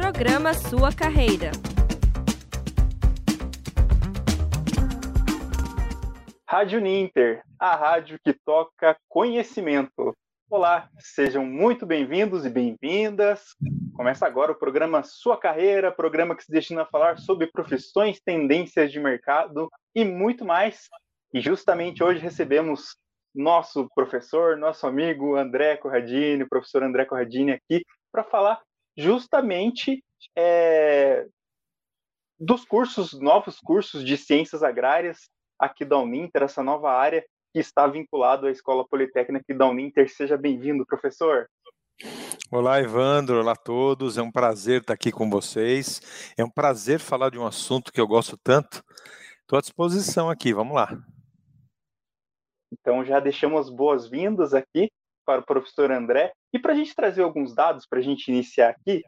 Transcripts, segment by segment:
Programa Sua Carreira. Rádio Ninter, a rádio que toca conhecimento. Olá, sejam muito bem-vindos e bem-vindas. Começa agora o programa Sua Carreira, programa que se destina a falar sobre profissões, tendências de mercado e muito mais. E justamente hoje recebemos nosso professor, nosso amigo André Corradini, professor André Corradini aqui, para falar justamente é, dos cursos, novos cursos de ciências agrárias aqui da Uninter, essa nova área que está vinculado à Escola Politécnica da Uninter. Seja bem-vindo, professor. Olá, Evandro. Olá a todos. É um prazer estar aqui com vocês. É um prazer falar de um assunto que eu gosto tanto. Estou à disposição aqui. Vamos lá. Então, já deixamos boas-vindas aqui para o professor André. E para a gente trazer alguns dados, para a gente iniciar aqui,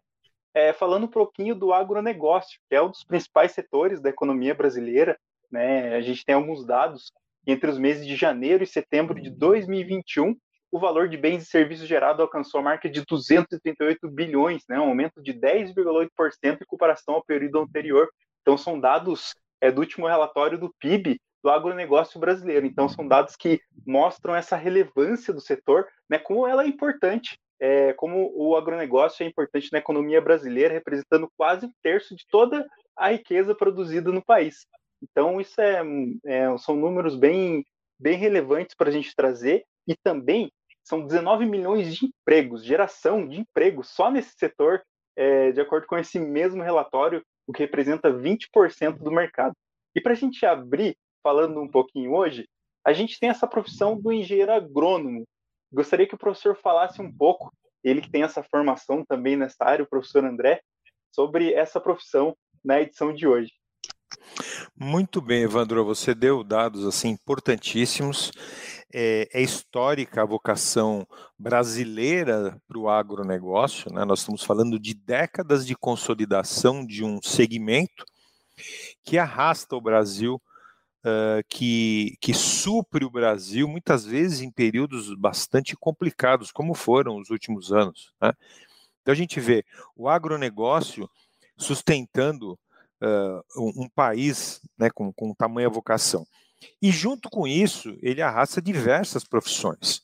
é, falando um pouquinho do agronegócio, que é um dos principais setores da economia brasileira. Né? A gente tem alguns dados. Entre os meses de janeiro e setembro de 2021, o valor de bens e serviços gerado alcançou a marca de 238 bilhões, né? um aumento de 10,8% em comparação ao período anterior. Então, são dados é, do último relatório do PIB do agronegócio brasileiro. Então, são dados que mostram essa relevância do setor, né, como ela é importante, é, como o agronegócio é importante na economia brasileira, representando quase um terço de toda a riqueza produzida no país. Então, isso é, é são números bem, bem relevantes para a gente trazer, e também são 19 milhões de empregos, geração de empregos só nesse setor, é, de acordo com esse mesmo relatório, o que representa 20% do mercado. E para a gente abrir falando um pouquinho hoje, a gente tem essa profissão do engenheiro agrônomo. Gostaria que o professor falasse um pouco, ele que tem essa formação também nessa área, o professor André, sobre essa profissão na edição de hoje. Muito bem, Evandro, você deu dados assim importantíssimos. É, é histórica a vocação brasileira para o agronegócio. Né? Nós estamos falando de décadas de consolidação de um segmento que arrasta o Brasil uh, que, que supre o Brasil, muitas vezes em períodos bastante complicados, como foram os últimos anos. Né? Então a gente vê o agronegócio sustentando uh, um, um, país né, com, com tamanha vocação. E junto com isso, ele arrasta diversas profissões.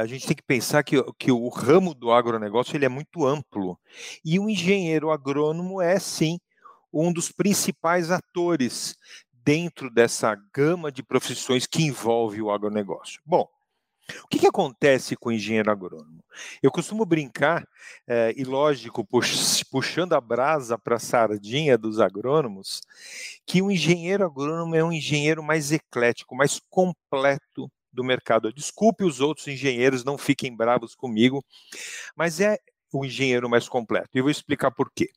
A gente tem que pensar que, que o ramo do agronegócio ele é muito amplo. E o engenheiro agrônomo é, sim, um dos principais atores dentro dessa gama de profissões que envolve o agronegócio? Bom, o que, que acontece com o engenheiro agrônomo? Eu costumo brincar, é, e lógico, puxando a brasa para a sardinha dos agrônomos, que o engenheiro agrônomo é um engenheiro mais eclético, mais completo do mercado. Desculpe os outros engenheiros, não fiquem bravos comigo, mas é o engenheiro mais completo. E eu vou explicar por quê.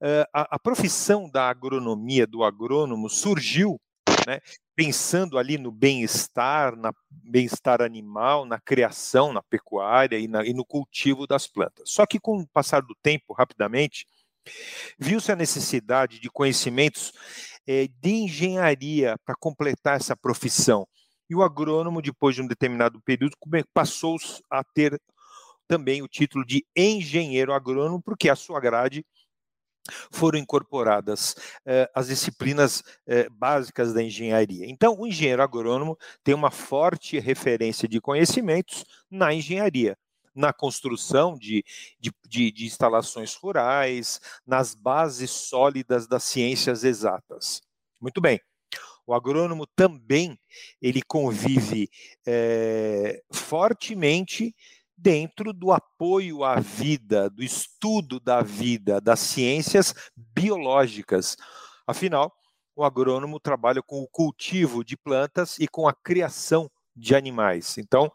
Uh, a, a, profissão da agronomia, do agrônomo, surgiu né, pensando ali no bem-estar, na bem-estar animal, na criação, na pecuária e, na, e, no cultivo das plantas. Só que com o passar do tempo, rapidamente, viu-se a necessidade de conhecimentos eh, de engenharia para completar essa profissão. E o agrônomo, depois de um determinado período, passou a ter também o título de engenheiro agrônomo, porque a sua grade foram incorporadas eh, as disciplinas eh, básicas da engenharia. Então, o engenheiro agrônomo tem uma forte referência de conhecimentos na engenharia, na construção de, de, de, de instalações rurais, nas bases sólidas das ciências exatas. Muito bem. O agrônomo também ele convive eh, fortemente dentro do apoio à vida, do estudo da vida, das ciências biológicas. Afinal, o agrônomo trabalha com o cultivo de plantas e com a criação de animais. Então,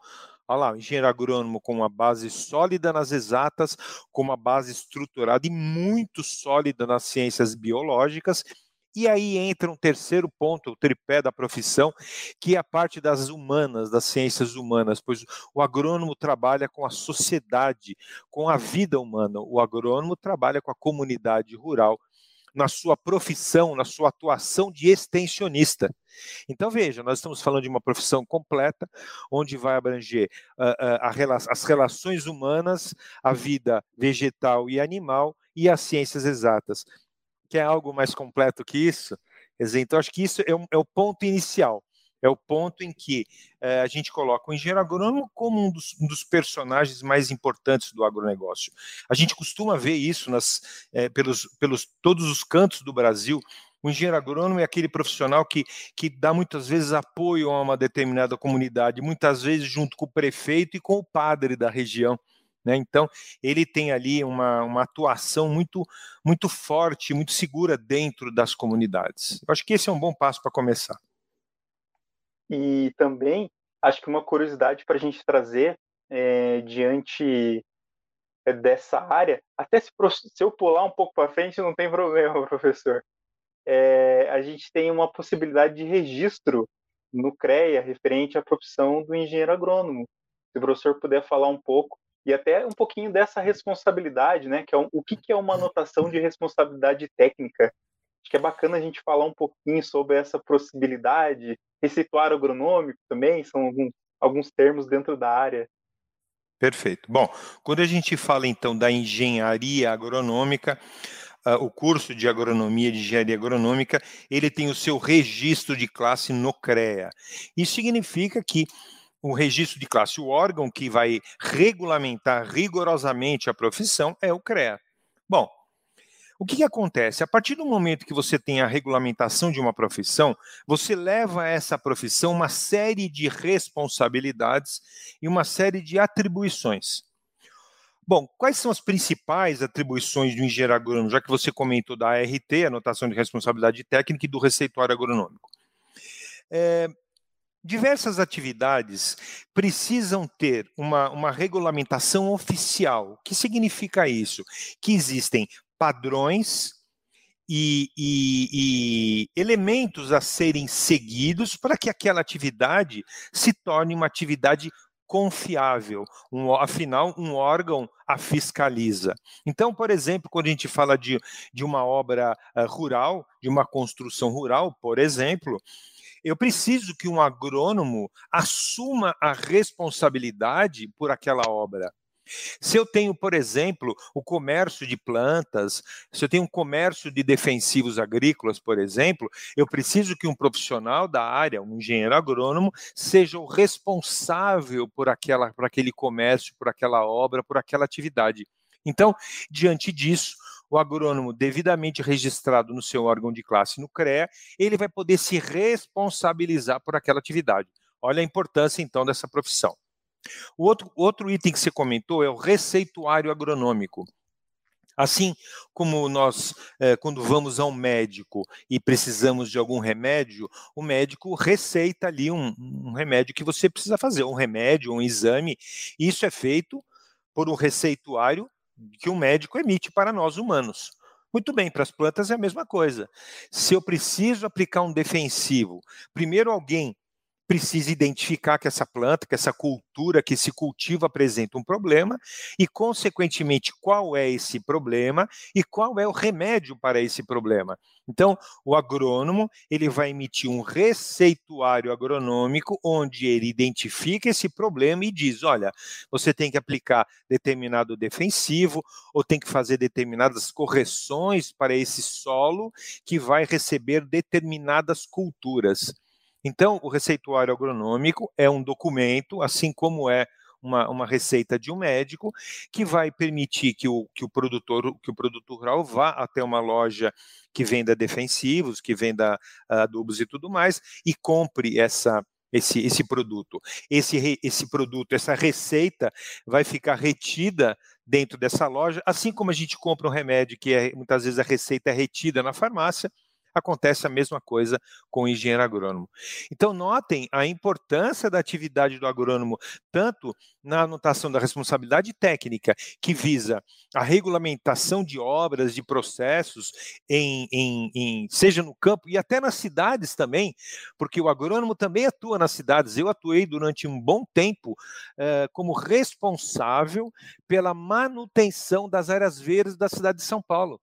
olha lá, engenheiro agrônomo com uma base sólida nas exatas, com uma base estruturada e muito sólida nas ciências biológicas e aí entra um terceiro ponto, o tripé da profissão, que é a parte das humanas, das ciências humanas, pois o agrônomo trabalha com a sociedade, com a vida humana, o agrônomo trabalha com a comunidade rural na sua profissão, na sua atuação de extensionista. Então, veja, nós estamos falando de uma profissão completa, onde vai abranger uh, uh, as relações humanas, a vida vegetal e animal e as ciências exatas. Quer algo mais completo que isso? Então, acho que isso é, um, é o ponto inicial é o ponto em que é, a gente coloca o engenheiro agrônomo como um dos, um dos, personagens mais importantes do agronegócio. A gente costuma ver isso nas, é, pelos, pelos todos os cantos do Brasil. O engenheiro agrônomo é aquele profissional que, que dá muitas vezes apoio a uma determinada comunidade, muitas vezes junto com o prefeito e com o padre da região. Né? Então, ele tem ali uma, uma atuação muito, muito forte, muito segura dentro das comunidades. Eu acho que esse é um bom passo para começar. E também acho que uma curiosidade para a gente trazer é, diante é, dessa área, até se, se eu pular um pouco para frente não tem problema, professor. É, a gente tem uma possibilidade de registro no CREA referente à profissão do engenheiro agrônomo. Se o professor puder falar um pouco e até um pouquinho dessa responsabilidade, né? Que é um, o que, que é uma anotação de responsabilidade técnica Acho que é bacana a gente falar um pouquinho sobre essa possibilidade, receituário agronômico também, são alguns, alguns termos dentro da área. Perfeito. Bom, quando a gente fala então da engenharia agronômica, uh, o curso de agronomia de engenharia agronômica, ele tem o seu registro de classe no CREA. Isso significa que o registro de classe, o órgão que vai regulamentar rigorosamente a profissão é o CREA. Bom, o que, que, acontece? A partir do momento que você tem a regulamentação de uma profissão, você leva a essa profissão uma série de responsabilidades e uma série de atribuições. Bom, quais são as principais atribuições do engenheiro agrônomo, já que você comentou da ART, Anotação de Responsabilidade Técnica, e do Receituário Agronômico? É, diversas atividades precisam ter uma, uma regulamentação oficial. O que significa isso? Que existem padrões e, e, e, elementos a serem seguidos para que aquela atividade se torne uma atividade confiável, um, afinal, um órgão a fiscaliza. Então, por exemplo, quando a gente fala de, de uma obra uh, rural, de uma construção rural, por exemplo, eu preciso que um agrônomo assuma a responsabilidade por aquela obra. Se eu tenho, por exemplo, o comércio de plantas, se eu tenho um comércio de defensivos agrícolas, por exemplo, eu preciso que um profissional da área, um engenheiro agrônomo, seja o responsável por, aquela, por aquele comércio, por aquela obra, por aquela atividade. Então, diante disso, o agrônomo devidamente registrado no seu órgão de classe no CREA, ele vai poder se responsabilizar por aquela atividade. Olha a importância, então, dessa profissão. O outro, outro item que você comentou é o receituário agronômico. Assim como nós, é, quando vamos ao médico e precisamos de algum remédio, o médico receita ali um, um remédio que você precisa fazer, um remédio, um exame. Isso é feito por um receituário que o médico emite para nós humanos. Muito bem, para as plantas é a mesma coisa. Se eu preciso aplicar um defensivo, primeiro alguém precisa identificar que essa planta, que essa cultura que se cultiva apresenta um problema e, consequentemente, qual é esse problema e qual é o remédio para esse problema. Então, o agrônomo ele vai emitir um receituário agronômico onde ele identifica esse problema e diz: olha, você tem que aplicar determinado defensivo ou tem que fazer determinadas correções para esse solo que vai receber determinadas culturas. Então, o receituário agronômico é um documento, assim como é uma, uma, receita de um médico, que vai permitir que o, que o produtor, que o produtor rural vá até uma loja que venda defensivos, que venda ah, adubos e tudo mais, e compre essa, esse, esse produto. Esse, esse produto, essa receita vai ficar retida dentro dessa loja, assim como a gente compra um remédio que é, muitas vezes a receita é retida na farmácia, acontece a mesma coisa com o engenheiro agrônomo. Então, notem a importância da atividade do agrônomo, tanto na anotação da responsabilidade técnica, que visa a regulamentação de obras, de processos, em, em, em, seja no campo e até nas cidades também, porque o agrônomo também atua nas cidades. Eu atuei durante um bom tempo eh, como responsável pela manutenção das áreas verdes da cidade de São Paulo.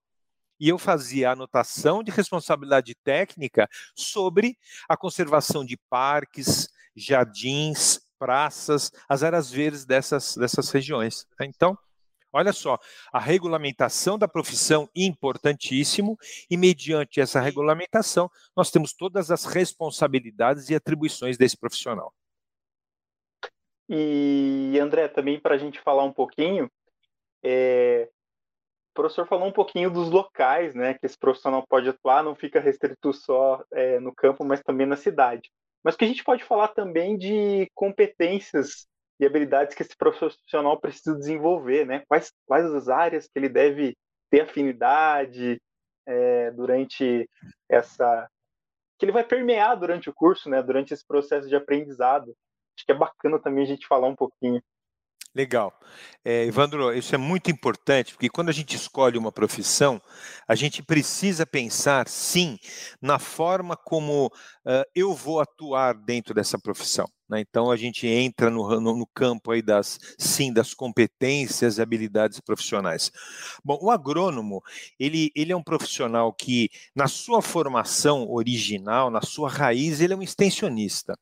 E eu fazia anotação de responsabilidade técnica sobre a conservação de parques, jardins, praças, as áreas verdes dessas, dessas regiões. Então, olha só, a regulamentação da profissão importantíssimo, e mediante essa regulamentação, nós temos todas as responsabilidades e atribuições desse profissional. E, André, também para a gente falar um pouquinho, é, o professor falou um pouquinho dos locais, né, que esse profissional pode atuar, não fica restrito só é, no campo, mas também na cidade. Mas que a gente pode falar também de competências e habilidades que esse profissional precisa desenvolver, né? Quais, quais as áreas que ele deve ter afinidade é, durante essa que ele vai permear durante o curso, né? Durante esse processo de aprendizado. Acho que é bacana também a gente falar um pouquinho. Legal. É, Evandro, isso é muito importante, porque quando a gente escolhe uma profissão, a gente precisa pensar, sim, na forma como uh, eu vou atuar dentro dessa profissão. Né? Então, a gente entra no, no, no, campo aí das, sim, das competências e habilidades profissionais. Bom, o agrônomo, ele, ele é um profissional que, na sua formação original, na sua raiz, ele é um extensionista.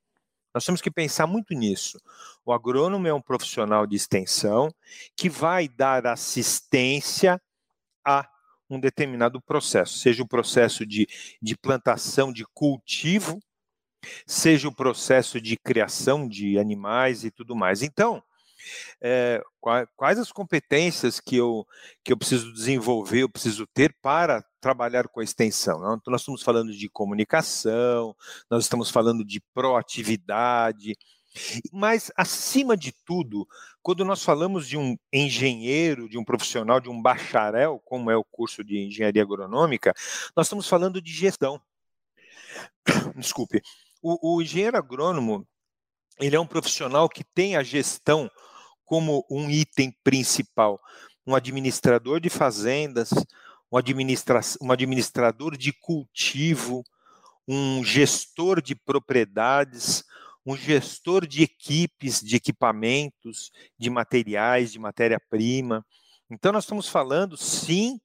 Nós temos que pensar muito nisso. O agrônomo é um profissional de extensão que vai dar assistência a um determinado processo, seja o processo de, de plantação de cultivo, seja o processo de criação de animais e tudo mais. Então, é, quais as competências que eu, que eu preciso desenvolver, eu preciso ter para trabalhar com a extensão? Então, nós estamos falando de comunicação, nós estamos falando de proatividade, mas, acima de tudo, quando nós falamos de um engenheiro, de um profissional, de um bacharel, como é o curso de engenharia agronômica, nós estamos falando de gestão. Desculpe. O, o engenheiro agrônomo, ele é um profissional que tem a gestão como um item principal. Um administrador de fazendas, um, administra um administrador de cultivo, um gestor de propriedades, um gestor de equipes, de equipamentos, de materiais, de matéria-prima. Então, nós estamos falando, sim,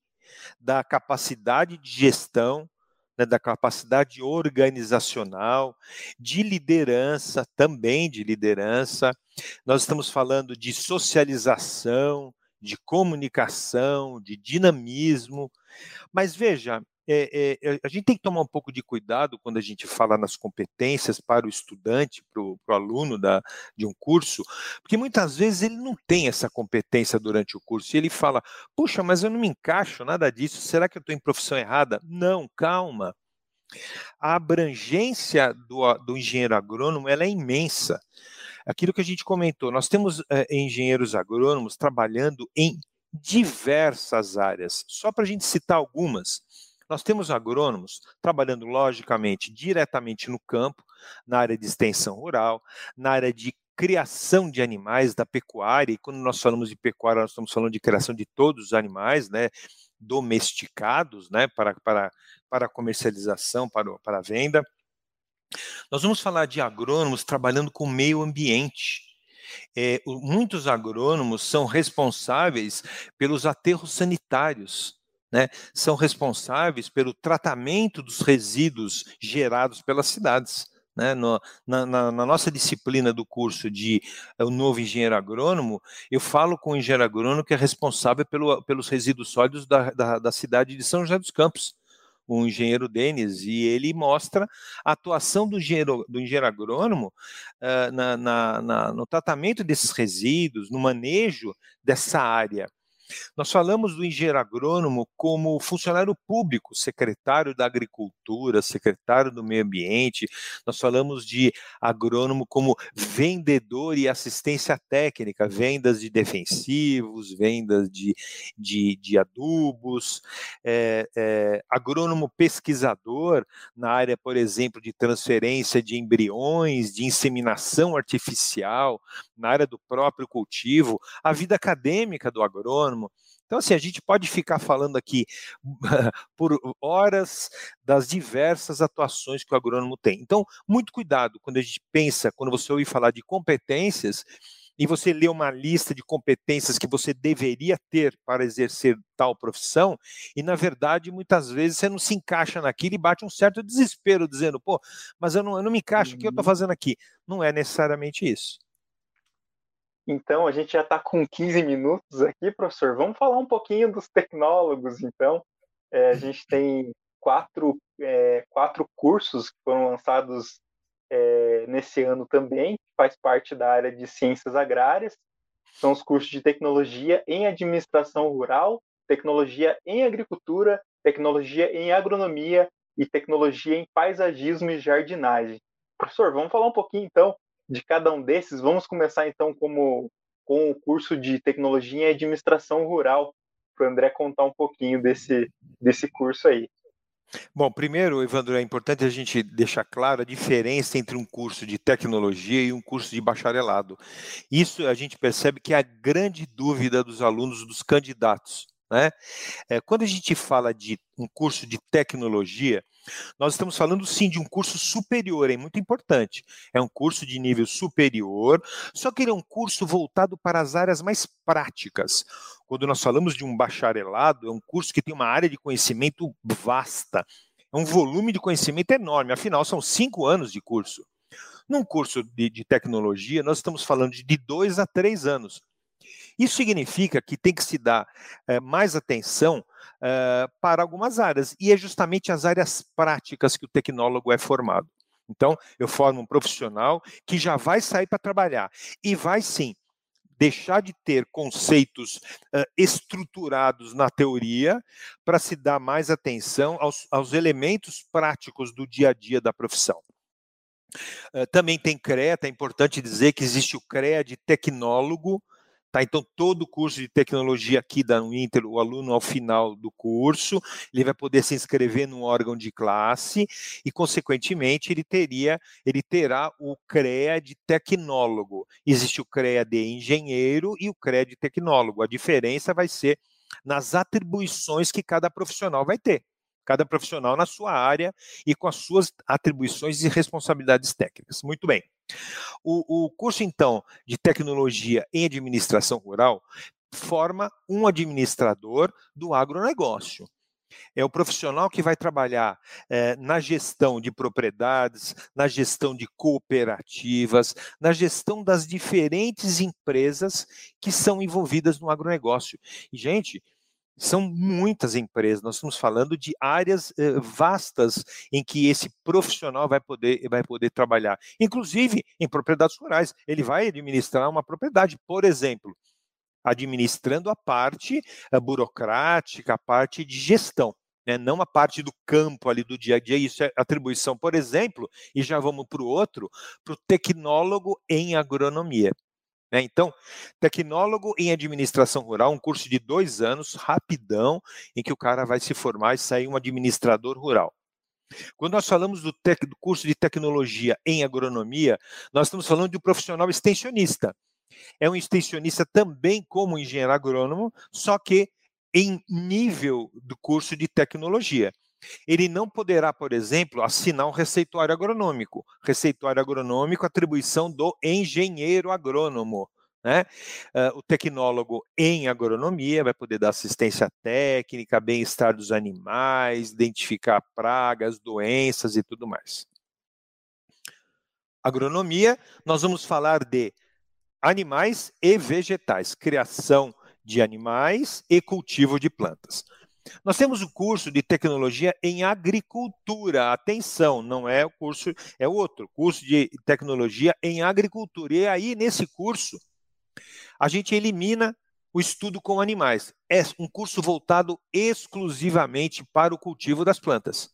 da capacidade de gestão, né, da capacidade organizacional, de liderança, também de liderança. Nós estamos falando de socialização, de comunicação, de dinamismo. Mas veja, é, é, a gente tem que tomar um pouco de cuidado quando a gente fala nas competências para o estudante, para o, aluno da, de um curso, porque muitas vezes ele não tem essa competência durante o curso e ele fala: puxa, mas eu não me encaixo nada disso, será que eu estou em profissão errada? Não, calma. A abrangência do, do engenheiro agrônomo é imensa. Aquilo que a gente comentou, nós temos é, engenheiros agrônomos trabalhando em diversas áreas. Só para a gente citar algumas, nós temos agrônomos trabalhando, logicamente, diretamente no campo, na área de extensão rural, na área de criação de animais, da pecuária, e quando nós falamos de pecuária, nós estamos falando de criação de todos os animais, né, domesticados, né, para, para, para comercialização, para, para venda. Nós vamos falar de agrônomos trabalhando com o meio ambiente. É, muitos agrônomos são responsáveis pelos aterros sanitários, né, são responsáveis pelo tratamento dos resíduos gerados pelas cidades. Né, no, na, na, na, nossa disciplina do curso de o novo engenheiro agrônomo, eu falo com o engenheiro agrônomo que é responsável pelo, pelos resíduos sólidos da, da, da cidade de São José dos Campos o engenheiro Denis, e ele mostra a atuação do engenheiro, do engenheiro agrônomo uh, na, no tratamento desses resíduos, no manejo dessa área. Nós falamos do engenheiro agrônomo como funcionário público, secretário da Agricultura, secretário do Meio Ambiente. Nós falamos de agrônomo como vendedor e assistência técnica, vendas de defensivos, vendas de, de, de adubos, é, é, agrônomo pesquisador na área, por exemplo, de transferência de embriões, de inseminação artificial, na área do próprio cultivo, a vida acadêmica do agrônomo. Então, assim, a gente pode ficar falando aqui por horas das diversas atuações que o agrônomo tem. Então, muito cuidado quando a gente pensa, quando você ouvir falar de competências, e você lê uma lista de competências que você deveria ter para exercer tal profissão, e na verdade, muitas vezes você não se encaixa naquilo e bate um certo desespero, dizendo, pô, mas eu não, eu não me encaixo, o que eu estou uhum. fazendo aqui? Não é necessariamente isso. Então, a gente já está com 15 minutos aqui, professor. Vamos falar um pouquinho dos tecnólogos, então. É, a gente tem quatro, é, quatro cursos que foram lançados é, nesse ano também, faz parte da área de ciências agrárias. São os cursos de tecnologia em administração rural, tecnologia em agricultura, tecnologia em agronomia e tecnologia em paisagismo e jardinagem. Professor, vamos falar um pouquinho então de cada um desses. Vamos começar então como, com o curso de tecnologia em administração rural, para o André contar um pouquinho desse, desse curso aí. Bom, primeiro, Evandro, é importante a gente deixar claro a diferença entre um curso de tecnologia e um curso de bacharelado. Isso a gente percebe que é a grande dúvida dos alunos, dos candidatos. Né? É, quando a gente fala de um curso de tecnologia, nós estamos falando sim de um curso superior, é muito importante. É um curso de nível superior, só que ele é um curso voltado para as áreas mais práticas. Quando nós falamos de um bacharelado, é um curso que tem uma área de conhecimento vasta, é um volume de conhecimento enorme, afinal, são cinco anos de curso. Num curso de, de tecnologia, nós estamos falando de dois a três anos. Isso significa que tem que se dar é, mais atenção é, para algumas áreas, e é justamente as áreas práticas que o tecnólogo é formado. Então, eu formo um profissional que já vai sair para trabalhar e vai sim deixar de ter conceitos uh, estruturados na teoria para se dar mais atenção aos, aos, elementos práticos do dia a dia da profissão. Uh, também tem CREA, é importante dizer que existe o CREA de tecnólogo, Tá? Então, todo o curso de tecnologia aqui da Uninter, o aluno, ao final do curso, ele vai poder se inscrever num órgão de classe e, consequentemente, ele teria, ele terá o CREA de tecnólogo. Existe o CREA de engenheiro e o CREA de tecnólogo. A diferença vai ser nas atribuições que cada profissional vai ter cada profissional na sua área e com as suas atribuições e responsabilidades técnicas. Muito bem. O, o curso, então, de tecnologia em administração rural forma um administrador do agronegócio. É o profissional que vai trabalhar é, na gestão de propriedades, na gestão de cooperativas, na gestão das diferentes empresas que são envolvidas no agronegócio. E, gente, são muitas empresas, nós estamos falando de áreas eh, vastas em que esse profissional vai poder, vai poder trabalhar, inclusive em propriedades rurais. Ele vai administrar uma propriedade, por exemplo, administrando a parte eh, burocrática, a parte de gestão. Né, não a parte do campo ali do dia a dia, isso é atribuição, por exemplo, e já vamos para o outro, para o tecnólogo em agronomia. Né? Então, tecnólogo em administração rural, um curso de dois anos, rapidão, em que o cara vai se formar e sair um administrador rural. Quando nós falamos do, tec, do curso de tecnologia em agronomia, nós estamos falando de um profissional extensionista. É um extensionista também como engenheiro agrônomo, só que em nível do curso de tecnologia. Ele não poderá, por exemplo, assinar um receituário agronômico. Receituário agronômico, atribuição do engenheiro agrônomo. Né? Uh, o tecnólogo em agronomia vai poder dar assistência técnica, bem-estar dos animais, identificar pragas, doenças e tudo mais. Agronomia, nós vamos falar de animais e vegetais, criação de animais e cultivo de plantas. Nós temos o curso de tecnologia em agricultura. Atenção, não é o curso, é outro, curso de tecnologia em agricultura. E aí, nesse curso, a gente elimina o estudo com animais. É um curso voltado exclusivamente para o cultivo das plantas.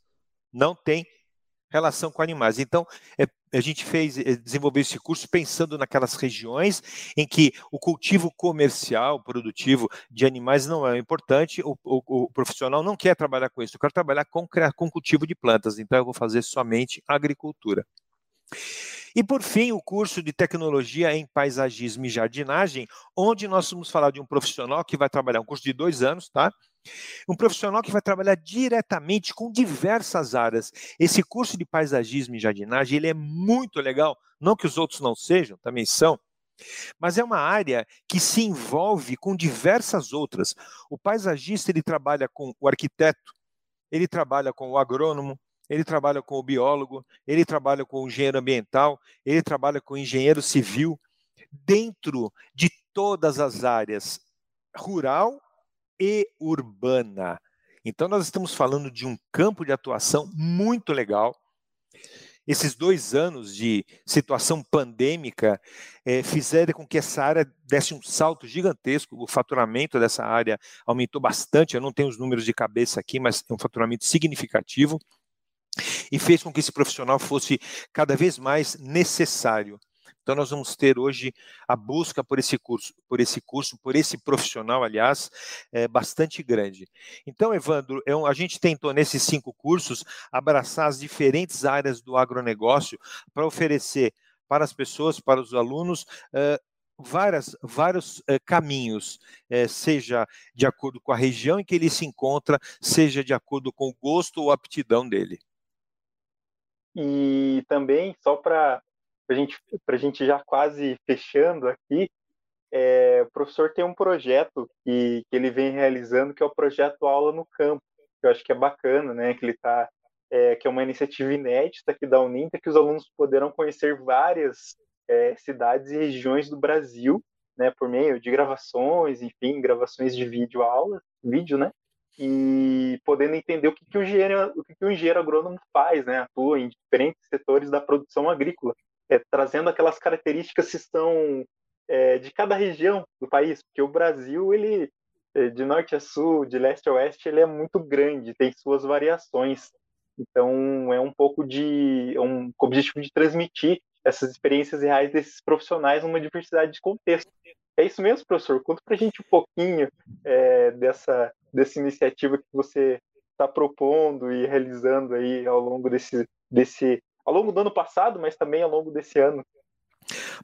Não tem relação com animais. Então, é, a gente fez, eh, desenvolveu esse curso pensando naquelas regiões em que o cultivo comercial, produtivo de animais não é importante, o, o, o profissional não quer trabalhar com isso, eu quero trabalhar com, com cultivo de plantas, então eu vou fazer somente agricultura. E por fim, o curso de tecnologia em paisagismo e jardinagem, onde nós vamos falar de um profissional que vai trabalhar um curso de dois anos, tá? Um profissional que vai trabalhar diretamente com diversas áreas. Esse curso de paisagismo e jardinagem, ele é muito legal, não que os outros não sejam, também são, Mas é uma área que se envolve com diversas outras. O paisagista ele trabalha com o arquiteto, ele trabalha com o agrônomo, ele trabalha com o biólogo, ele trabalha com o engenheiro ambiental, ele trabalha com o engenheiro civil, dentro de todas as áreas rural e urbana. Então, nós estamos falando de um campo de atuação muito legal. Esses dois anos de situação pandêmica é, fizeram com que essa área desse um salto gigantesco. O faturamento dessa área aumentou bastante. Eu não tenho os números de cabeça aqui, mas é um faturamento significativo. E fez com que esse profissional fosse cada vez mais necessário. Então nós vamos ter hoje a busca por esse curso, por esse curso, por esse profissional, aliás, é bastante grande. Então, Evandro, é a gente tentou nesses cinco cursos abraçar as diferentes áreas do agronegócio para oferecer para as pessoas, para os alunos, uh, várias, vários uh, caminhos, seja de acordo com a região em que ele se encontra, seja de acordo com o gosto ou aptidão dele. E também, só para para gente, a gente já quase fechando aqui, é, o professor tem um projeto que, que ele vem realizando, que é o projeto Aula no Campo, que eu acho que é bacana, né? Que ele tá, é, que é uma iniciativa inédita aqui da Uninter, que os alunos poderão conhecer várias é, cidades e regiões do Brasil, né? Por meio de gravações, enfim, gravações de vídeo aula, vídeo, né? E podendo entender o que, que o engenheiro, o que, que o engenheiro agrônomo faz, né? Atua em diferentes setores da produção agrícola é, trazendo aquelas características que estão é, de cada região do país, porque o Brasil, ele é, de norte a sul, de leste a oeste, ele é muito grande, tem suas variações. Então, é um pouco de é um objetivo de transmitir essas experiências reais desses profissionais numa diversidade de contexto. É isso mesmo, professor? Conta para a gente um pouquinho é, dessa, dessa iniciativa que você está propondo e realizando aí ao longo desse, desse ao longo do ano passado, mas também ao longo desse ano.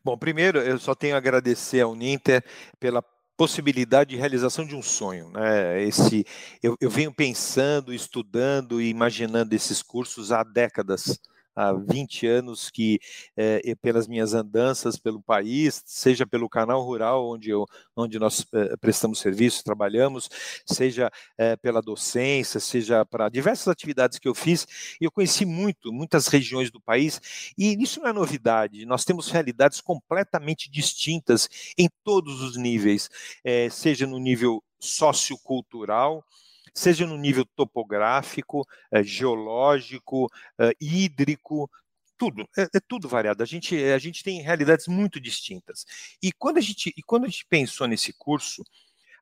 Bom, primeiro eu só tenho a agradecer ao Ninter pela possibilidade de realização de um sonho. Né? Esse, eu, eu venho pensando, estudando e imaginando esses cursos há décadas há 20 anos que, é, pelas minhas andanças pelo país, seja pelo canal rural, onde, eu, onde nós é, prestamos serviço, trabalhamos, seja é, pela docência, seja para diversas atividades que eu fiz, eu conheci muito, muitas regiões do país, e isso não é novidade, nós temos realidades completamente distintas em todos os níveis, seja no nível sociocultural, seja no nível topográfico, é, geológico, é, hídrico, tudo, é, é, tudo variado. A gente, a gente tem realidades muito distintas. E quando, a gente, e quando a gente pensou nesse curso,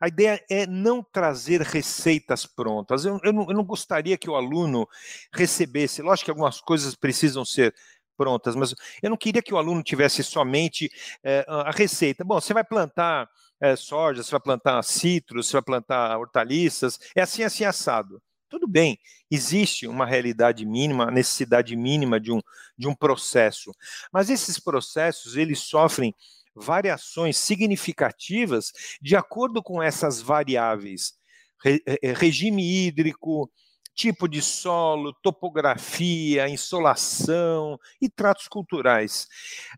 a ideia é não trazer receitas prontas. Eu, eu, não, eu não gostaria que o aluno recebesse, lógico que algumas coisas precisam ser prontas, mas eu não queria que o aluno tivesse somente é, a receita. Bom, você vai plantar é, soja, você vai plantar citros, você vai plantar hortaliças, é assim, assim, assado. Tudo bem, existe uma realidade mínima, necessidade mínima de um, de um processo, mas esses processos, eles sofrem variações significativas de acordo com essas variáveis. Re, regime hídrico, tipo de solo, topografia, insolação e tratos culturais.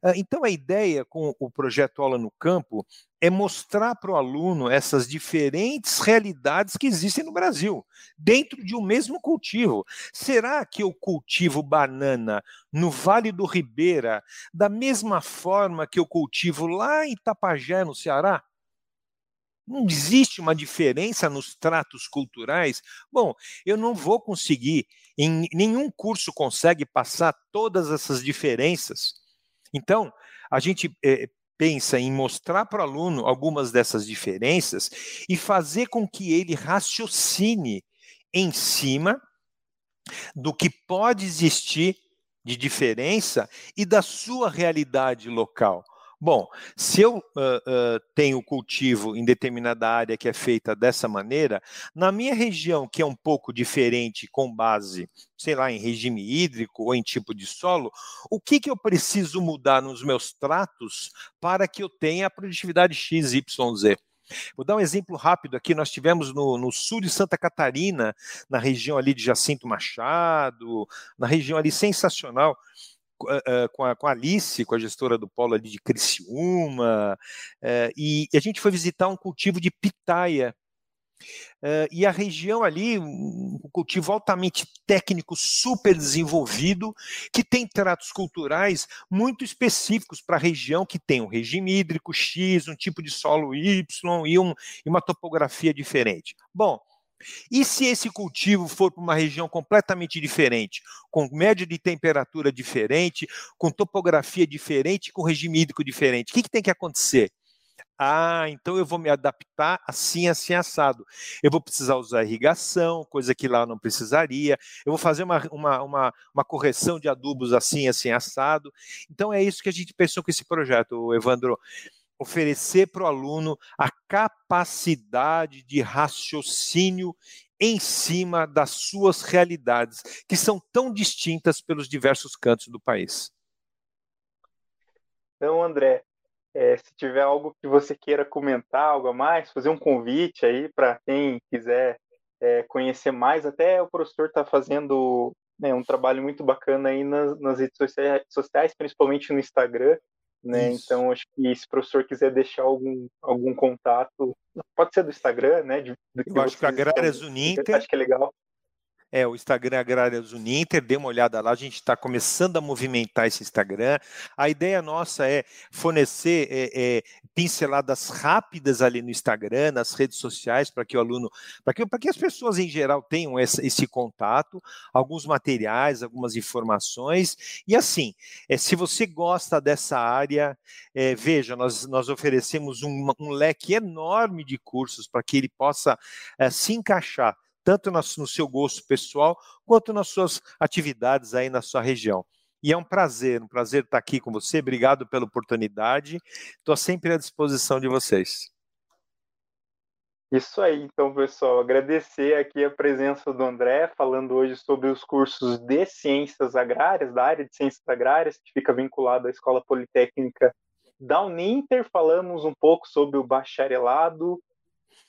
Ah, então, a ideia com o projeto Aula no Campo é mostrar para o aluno essas diferentes realidades que existem no Brasil, dentro de um mesmo cultivo. Será que eu cultivo banana no Vale do Ribeira da mesma forma que eu cultivo lá em Tapajé, no Ceará? Não existe uma diferença nos tratos culturais? Bom, eu não vou conseguir, em nenhum curso consegue passar todas essas diferenças. Então, a gente é, pensa em mostrar para o aluno algumas dessas diferenças e fazer com que ele raciocine em cima do que pode existir de diferença e da sua realidade local. Bom, se eu uh, uh, tenho cultivo em determinada área que é feita dessa maneira, na minha região, que é um pouco diferente com base, sei lá, em regime hídrico ou em tipo de solo, o que, que eu preciso mudar nos meus tratos para que eu tenha a produtividade XYZ? Vou dar um exemplo rápido aqui. Nós tivemos no, no, sul de Santa Catarina, na região ali de Jacinto Machado, na região ali sensacional, com, a, com a Alice, com a gestora do polo ali de Criciúma, uh, e, e a gente foi visitar um cultivo de pitaia, Uh, e a região ali, um cultivo altamente técnico, super desenvolvido, que tem tratos culturais muito específicos para a região, que tem um regime hídrico X, um tipo de solo Y e, um, e uma topografia diferente. Bom, e se esse cultivo for para uma região completamente diferente, com média de temperatura diferente, com topografia diferente, com regime hídrico diferente, o que, que tem que acontecer? Ah, então eu vou me adaptar assim, assim, assado. Eu vou precisar usar irrigação, coisa que lá não precisaria. Eu vou fazer uma, uma, uma, uma correção de adubos assim, assim, assado. Então é isso que a gente pensou com esse projeto, Evandro oferecer para o aluno a capacidade de raciocínio em cima das suas realidades, que são tão distintas pelos diversos cantos do país. Então, André, é, se tiver algo que você queira comentar, algo a mais, fazer um convite aí para quem quiser é, conhecer mais, até o professor está fazendo né, um trabalho muito bacana aí nas, nas redes sociais, principalmente no Instagram, né? Então, acho que se o professor quiser deixar algum, algum contato, pode ser do Instagram, né? De, Eu acho que a Agrárias Uninter. Acho que é legal. É, o Instagram Agrárias Uninter, dê uma olhada lá, a gente está começando a movimentar esse Instagram. A ideia nossa é fornecer é, é, pinceladas rápidas ali no Instagram, nas redes sociais, para que o aluno, para que, que as pessoas em geral tenham esse, contato, alguns materiais, algumas informações. E assim, é, se você gosta dessa área, é, veja, nós, nós oferecemos um, um leque enorme de cursos para que ele possa é, se encaixar tanto no seu gosto pessoal, quanto nas suas atividades aí na sua região. E é um prazer, um prazer estar aqui com você. Obrigado pela oportunidade. Estou sempre à disposição de vocês. Isso aí, então, pessoal. Agradecer aqui a presença do André, falando hoje sobre os cursos de Ciências Agrárias, da área de Ciências Agrárias, que fica vinculado à Escola Politécnica da Uninter. Falamos um pouco sobre o bacharelado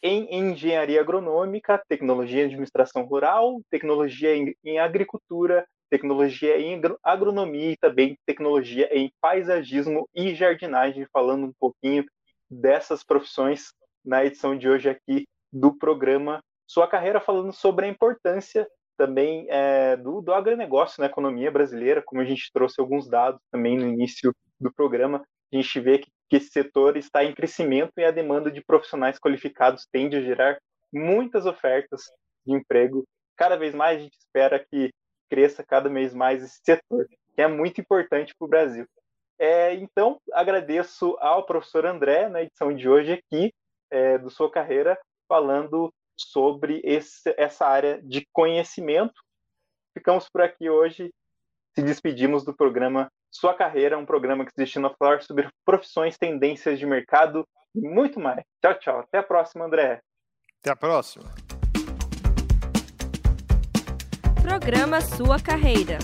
em engenharia agronômica, tecnologia em administração rural, tecnologia em, agricultura, tecnologia em agronomia e também tecnologia em paisagismo e jardinagem, falando um pouquinho dessas profissões na edição de hoje aqui do programa Sua Carreira, falando sobre a importância também é, do, do agronegócio na economia brasileira, como a gente trouxe alguns dados também no início do programa, a gente vê que que esse setor está em crescimento e a demanda de profissionais qualificados tende a gerar muitas ofertas de emprego. Cada vez mais a gente espera que cresça cada vez mais esse setor, que é muito importante para o Brasil. É, então, agradeço ao professor André na edição de hoje aqui é, do Sua Carreira, falando sobre esse, essa área de conhecimento. Ficamos por aqui hoje, se despedimos do programa sua carreira, um programa que se destina a falar sobre profissões, tendências de mercado e muito mais. Tchau, tchau. Até a próxima, André. Até a próxima. Programa Sua Carreira.